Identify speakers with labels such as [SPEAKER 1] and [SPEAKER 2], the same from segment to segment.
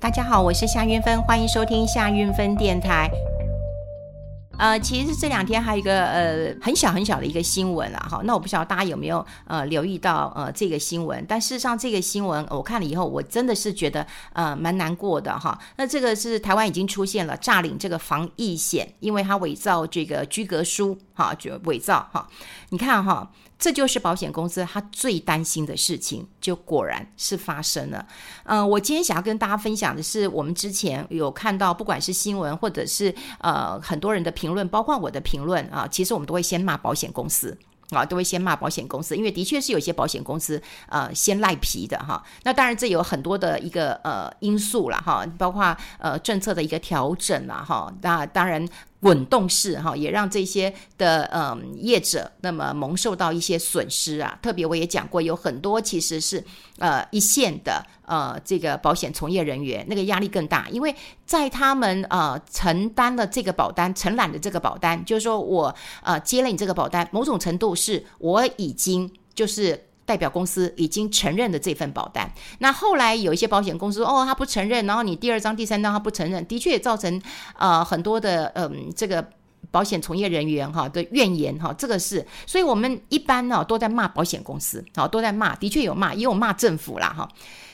[SPEAKER 1] 大家好，我是夏云芬，欢迎收听夏云芬电台。呃，其实这两天还有一个呃很小很小的一个新闻啊，哈，那我不晓得大家有没有呃留意到呃这个新闻，但事实上这个新闻我看了以后，我真的是觉得呃蛮难过的哈。那这个是台湾已经出现了诈领这个防疫险，因为他伪造这个居隔书，哈，就伪造哈，你看哈。这就是保险公司他最担心的事情，就果然是发生了。嗯、我今天想要跟大家分享的是，我们之前有看到，不管是新闻或者是呃很多人的评论，包括我的评论啊，其实我们都会先骂保险公司啊，都会先骂保险公司，因为的确是有些保险公司呃先赖皮的哈。那当然这有很多的一个呃因素了哈，包括呃政策的一个调整了哈。那当然。滚动式哈，也让这些的嗯业者那么蒙受到一些损失啊。特别我也讲过，有很多其实是呃一线的呃这个保险从业人员，那个压力更大，因为在他们呃承担了这个保单，承揽的这个保单，就是说我呃接了你这个保单，某种程度是我已经就是。代表公司已经承认了这份保单，那后来有一些保险公司哦，他不承认，然后你第二张、第三张他不承认，的确也造成呃很多的嗯、这个保险从业人员哈的怨言哈，这个是，所以我们一般呢都在骂保险公司，好都在骂，的确有骂，也有骂政府啦哈，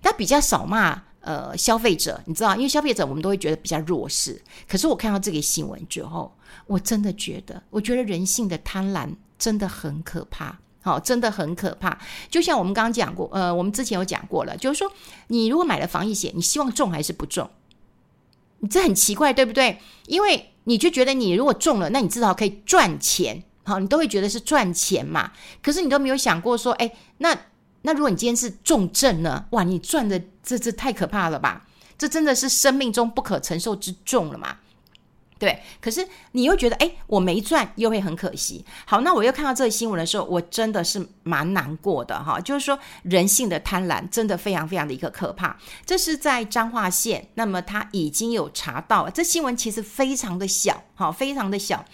[SPEAKER 1] 但比较少骂呃消费者，你知道，因为消费者我们都会觉得比较弱势，可是我看到这个新闻之后，我真的觉得，我觉得人性的贪婪真的很可怕。好，真的很可怕。就像我们刚刚讲过，呃，我们之前有讲过了，就是说，你如果买了防疫险，你希望中还是不中？你这很奇怪，对不对？因为你就觉得你如果中了，那你至少可以赚钱，好，你都会觉得是赚钱嘛。可是你都没有想过说，哎，那那如果你今天是重症呢？哇，你赚的这这太可怕了吧？这真的是生命中不可承受之重了嘛。对，可是你又觉得，哎，我没赚，又会很可惜。好，那我又看到这个新闻的时候，我真的是蛮难过的哈。就是说，人性的贪婪真的非常非常的一个可怕。这是在彰化县，那么他已经有查到，这新闻其实非常的小，哈，非常的小。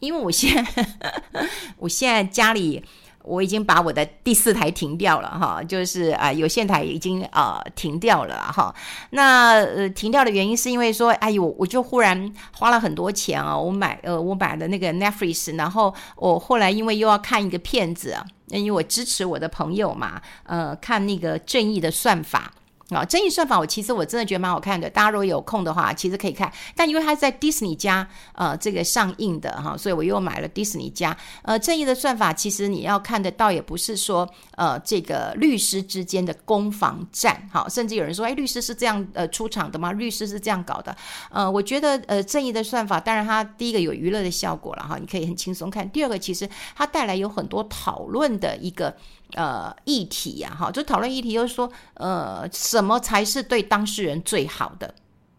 [SPEAKER 1] 因为我现在，我现在家里。我已经把我的第四台停掉了哈，就是啊有线台已经啊停掉了哈。那呃停掉的原因是因为说，哎呦，我就忽然花了很多钱啊，我买呃我买的那个 Netflix，然后我后来因为又要看一个片子，因为我支持我的朋友嘛，呃看那个正义的算法。啊，正义算法，我其实我真的觉得蛮好看的。大家如果有空的话，其实可以看。但因为它是在迪士尼家呃这个上映的哈，所以我又买了迪士尼家。呃，正义的算法，其实你要看的倒也不是说呃这个律师之间的攻防战，好，甚至有人说，哎，律师是这样呃出场的吗？律师是这样搞的？呃，我觉得呃正义的算法，当然它第一个有娱乐的效果了哈，你可以很轻松看。第二个，其实它带来有很多讨论的一个。呃，议题呀，哈，就讨论议题，就是说，呃，什么才是对当事人最好的？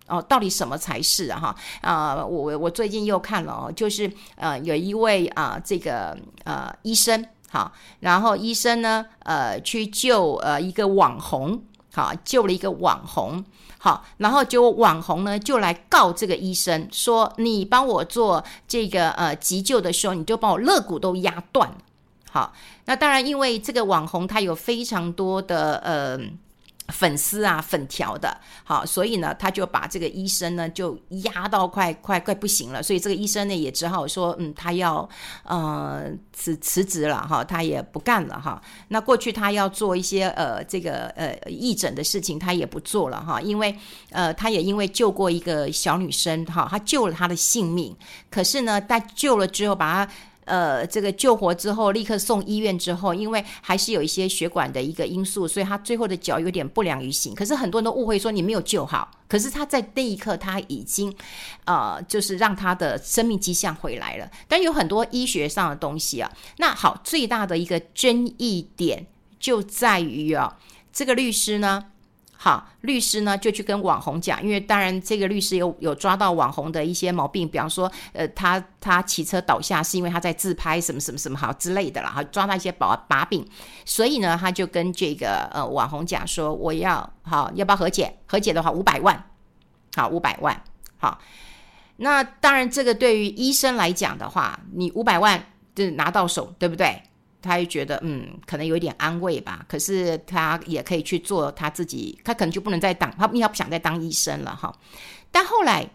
[SPEAKER 1] 哦，到底什么才是啊？哈，啊，我我最近又看了哦，就是呃，有一位啊、呃，这个呃医生，好，然后医生呢，呃，去救呃一个网红，好，救了一个网红，好，然后就网红呢就来告这个医生，说你帮我做这个呃急救的时候，你就把我肋骨都压断。好，那当然，因为这个网红他有非常多的呃粉丝啊，粉条的，好，所以呢，他就把这个医生呢就压到快快快不行了，所以这个医生呢也只好说，嗯，他要呃辞辞职了哈，他也不干了哈。那过去他要做一些呃这个呃义诊的事情，他也不做了哈，因为呃他也因为救过一个小女生哈，他救了她的性命，可是呢，在救了之后把他。呃，这个救活之后，立刻送医院之后，因为还是有一些血管的一个因素，所以他最后的脚有点不良于行。可是很多人都误会说你没有救好，可是他在那一刻他已经，呃，就是让他的生命迹象回来了。但有很多医学上的东西啊，那好，最大的一个争议点就在于啊，这个律师呢。好，律师呢就去跟网红讲，因为当然这个律师有有抓到网红的一些毛病，比方说，呃，他他骑车倒下是因为他在自拍，什么什么什么好之类的啦，哈，抓到一些把把柄，所以呢，他就跟这个呃网红讲说，我要好要不要和解？和解的话五百万，好五百万，好，那当然这个对于医生来讲的话，你五百万就拿到手，对不对？他就觉得嗯，可能有一点安慰吧。可是他也可以去做他自己，他可能就不能再当他，因为他不想再当医生了哈。但后来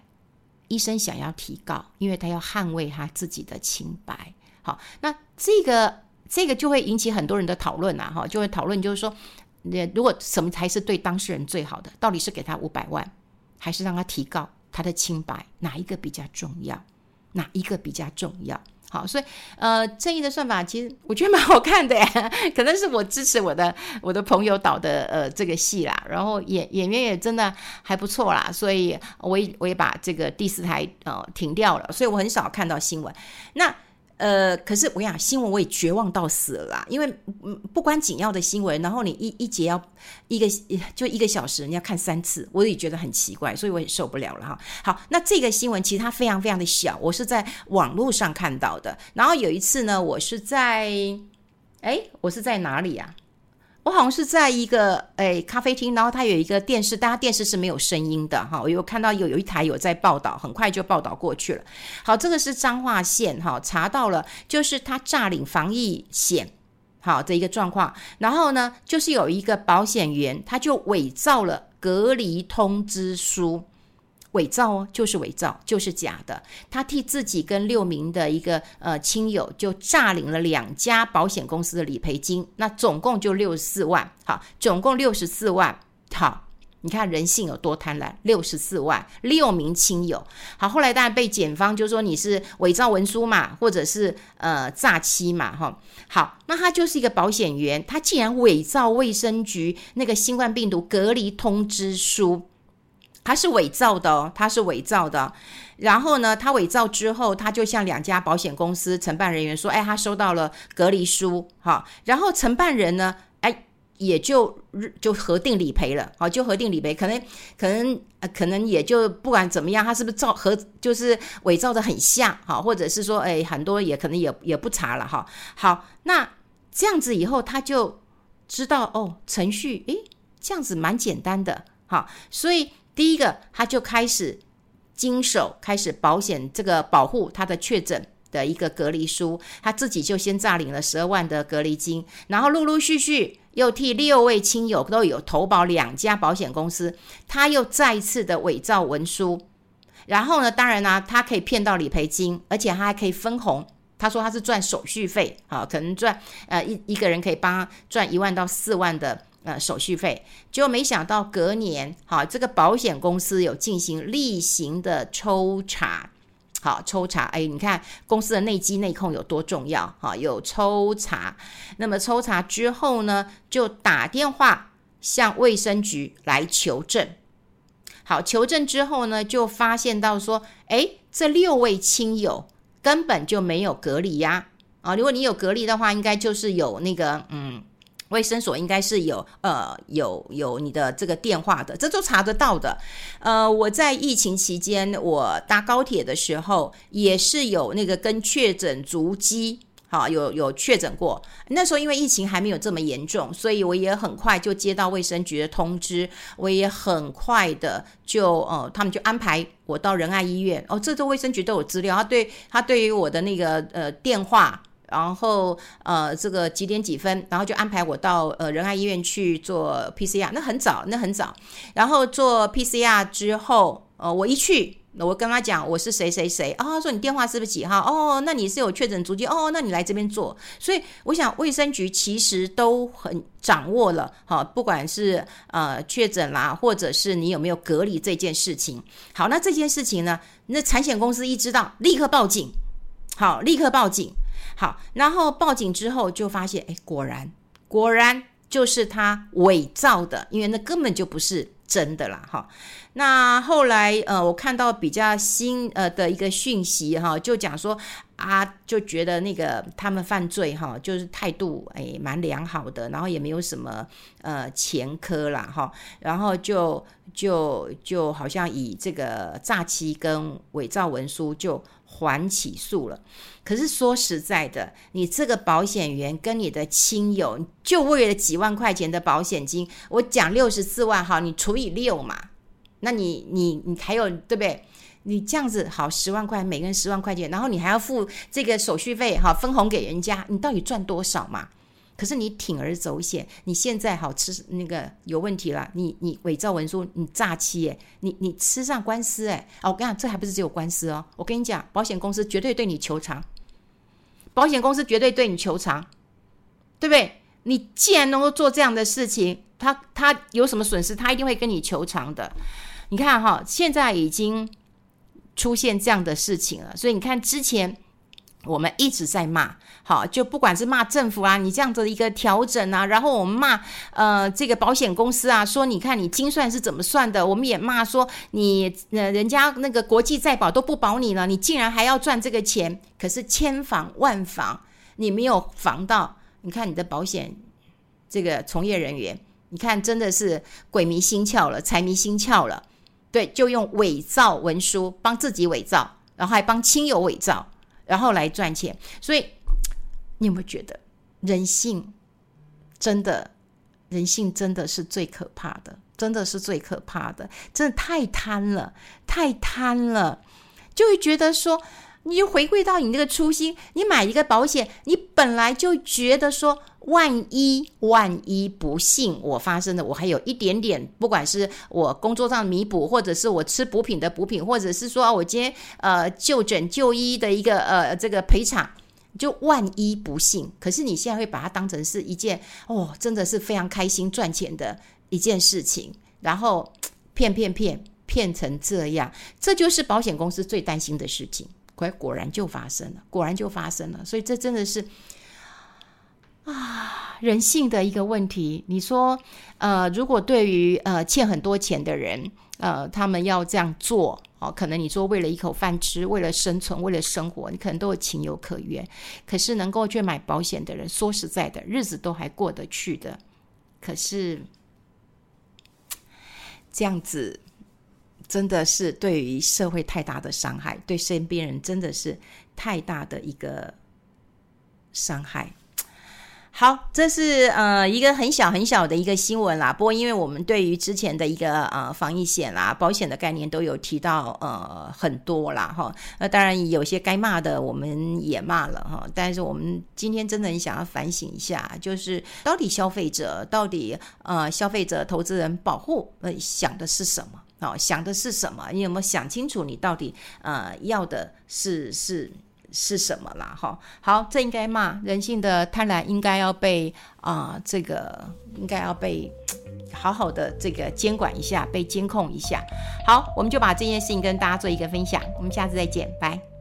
[SPEAKER 1] 医生想要提告，因为他要捍卫他自己的清白。好，那这个这个就会引起很多人的讨论啊，哈，就会讨论就是说，如果什么才是对当事人最好的？到底是给他五百万，还是让他提告他的清白？哪一个比较重要？哪一个比较重要？好，所以呃，正义的算法其实我觉得蛮好看的呀，可能是我支持我的我的朋友导的呃这个戏啦，然后演演员也真的还不错啦，所以我也我也把这个第四台呃停掉了，所以我很少看到新闻。那。呃，可是我跟你讲，新闻我也绝望到死了啦，因为，不关紧要的新闻，然后你一一节要一个就一个小时，你要看三次，我也觉得很奇怪，所以我也受不了了哈。好，那这个新闻其实它非常非常的小，我是在网络上看到的，然后有一次呢，我是在，哎，我是在哪里呀？我好像是在一个诶咖啡厅，然后它有一个电视，但它电视是没有声音的哈。我有看到有有一台有在报道，很快就报道过去了。好，这个是彰化县哈，查到了就是他诈领防疫险，好的一个状况。然后呢，就是有一个保险员，他就伪造了隔离通知书。伪造哦，就是伪造，就是假的。他替自己跟六名的一个呃亲友就诈领了两家保险公司的理赔金，那总共就六十四万。好，总共六十四万。好，你看人性有多贪婪，六十四万，六名亲友。好，后来当然被检方就说你是伪造文书嘛，或者是呃诈欺嘛，哈。好，那他就是一个保险员，他竟然伪造卫生局那个新冠病毒隔离通知书。他是伪造的哦，他是伪造的。然后呢，他伪造之后，他就向两家保险公司承办人员说：“哎，他收到了隔离书，哈。”然后承办人呢，哎，也就就核定理赔了，好，就核定理赔。可能可能可能也就不管怎么样，他是不是造和就是伪造的很像，哈，或者是说，哎，很多也可能也也不查了，哈。好，那这样子以后他就知道哦，程序，哎，这样子蛮简单的，好，所以。第一个，他就开始经手，开始保险这个保护他的确诊的一个隔离书，他自己就先诈领了十二万的隔离金，然后陆陆续续又替六位亲友都有投保两家保险公司，他又再一次的伪造文书，然后呢，当然呢、他可以骗到理赔金，而且他还可以分红，他说他是赚手续费，啊，可能赚呃一一个人可以帮他赚一万到四万的。呃，手续费，结果没想到隔年，好，这个保险公司有进行例行的抽查，好，抽查，哎，你看公司的内机内控有多重要，哈，有抽查。那么抽查之后呢，就打电话向卫生局来求证。好，求证之后呢，就发现到说，哎，这六位亲友根本就没有隔离呀，啊，如果你有隔离的话，应该就是有那个，嗯。卫生所应该是有呃有有你的这个电话的，这都查得到的。呃，我在疫情期间，我搭高铁的时候也是有那个跟确诊足迹，好，有有确诊过。那时候因为疫情还没有这么严重，所以我也很快就接到卫生局的通知，我也很快的就呃他们就安排我到仁爱医院。哦，这都卫生局都有资料，他对他对于我的那个呃电话。然后呃，这个几点几分，然后就安排我到呃仁爱医院去做 PCR，那很早，那很早。然后做 PCR 之后，呃，我一去，我跟他讲我是谁谁谁啊，他说你电话是不是几号？哦，那你是有确诊足迹哦，那你来这边做。所以我想卫生局其实都很掌握了，哈，不管是呃确诊啦，或者是你有没有隔离这件事情。好，那这件事情呢，那产险公司一知道，立刻报警，好，立刻报警。好，然后报警之后就发现，哎，果然，果然就是他伪造的，因为那根本就不是真的啦，哈。那后来，呃，我看到比较新呃的一个讯息，哈，就讲说啊，就觉得那个他们犯罪，哈，就是态度哎蛮良好的，然后也没有什么呃前科啦，哈，然后就就就好像以这个诈欺跟伪造文书就。还起诉了，可是说实在的，你这个保险员跟你的亲友就为了几万块钱的保险金，我讲六十四万哈，你除以六嘛，那你你你还有对不对？你这样子好十万块，每个人十万块钱，然后你还要付这个手续费，哈分红给人家，你到底赚多少嘛？可是你铤而走险，你现在好吃那个有问题了，你你伪造文书，你诈欺，诶，你你吃上官司，诶，哦，我跟你讲，这还不是只有官司哦，我跟你讲，保险公司绝对对你求偿，保险公司绝对对你求偿，对不对？你既然能够做这样的事情，他他有什么损失，他一定会跟你求偿的。你看哈，现在已经出现这样的事情了，所以你看之前。我们一直在骂，好，就不管是骂政府啊，你这样子的一个调整啊，然后我们骂呃这个保险公司啊，说你看你精算是怎么算的，我们也骂说你呃人家那个国际再保都不保你了，你竟然还要赚这个钱，可是千防万防你没有防到，你看你的保险这个从业人员，你看真的是鬼迷心窍了，财迷心窍了，对，就用伪造文书帮自己伪造，然后还帮亲友伪造。然后来赚钱，所以你有没有觉得人性真的，人性真的是最可怕的，真的是最可怕的，真的太贪了，太贪了，就会觉得说，你就回归到你那个初心，你买一个保险，你本来就觉得说，万一万一不幸我发生的，我还有一点点，不管是我工作上弥补，或者是我吃补品的补品，或者是说我今天呃就诊就医的一个呃这个赔偿，就万一不幸。可是你现在会把它当成是一件哦，真的是非常开心赚钱的一件事情，然后骗骗骗骗成这样，这就是保险公司最担心的事情。果果然就发生了，果然就发生了，所以这真的是。啊，人性的一个问题。你说，呃，如果对于呃欠很多钱的人，呃，他们要这样做，哦，可能你说为了一口饭吃，为了生存，为了生活，你可能都有情有可原。可是能够去买保险的人，说实在的，日子都还过得去的。可是这样子，真的是对于社会太大的伤害，对身边人真的是太大的一个伤害。好，这是呃一个很小很小的一个新闻啦。不过，因为我们对于之前的一个呃防疫险啦、保险的概念都有提到呃很多啦哈。那当然有些该骂的我们也骂了哈。但是我们今天真的很想要反省一下，就是到底消费者到底呃消费者投资人保护呃想的是什么？哦，想的是什么？你有没有想清楚你到底呃要的是是？是什么啦？哈，好，这应该骂人性的贪婪，应该要被啊、这个应该要被好好的这个监管一下，被监控一下。好，我们就把这件事情跟大家做一个分享，我们下次再见，拜。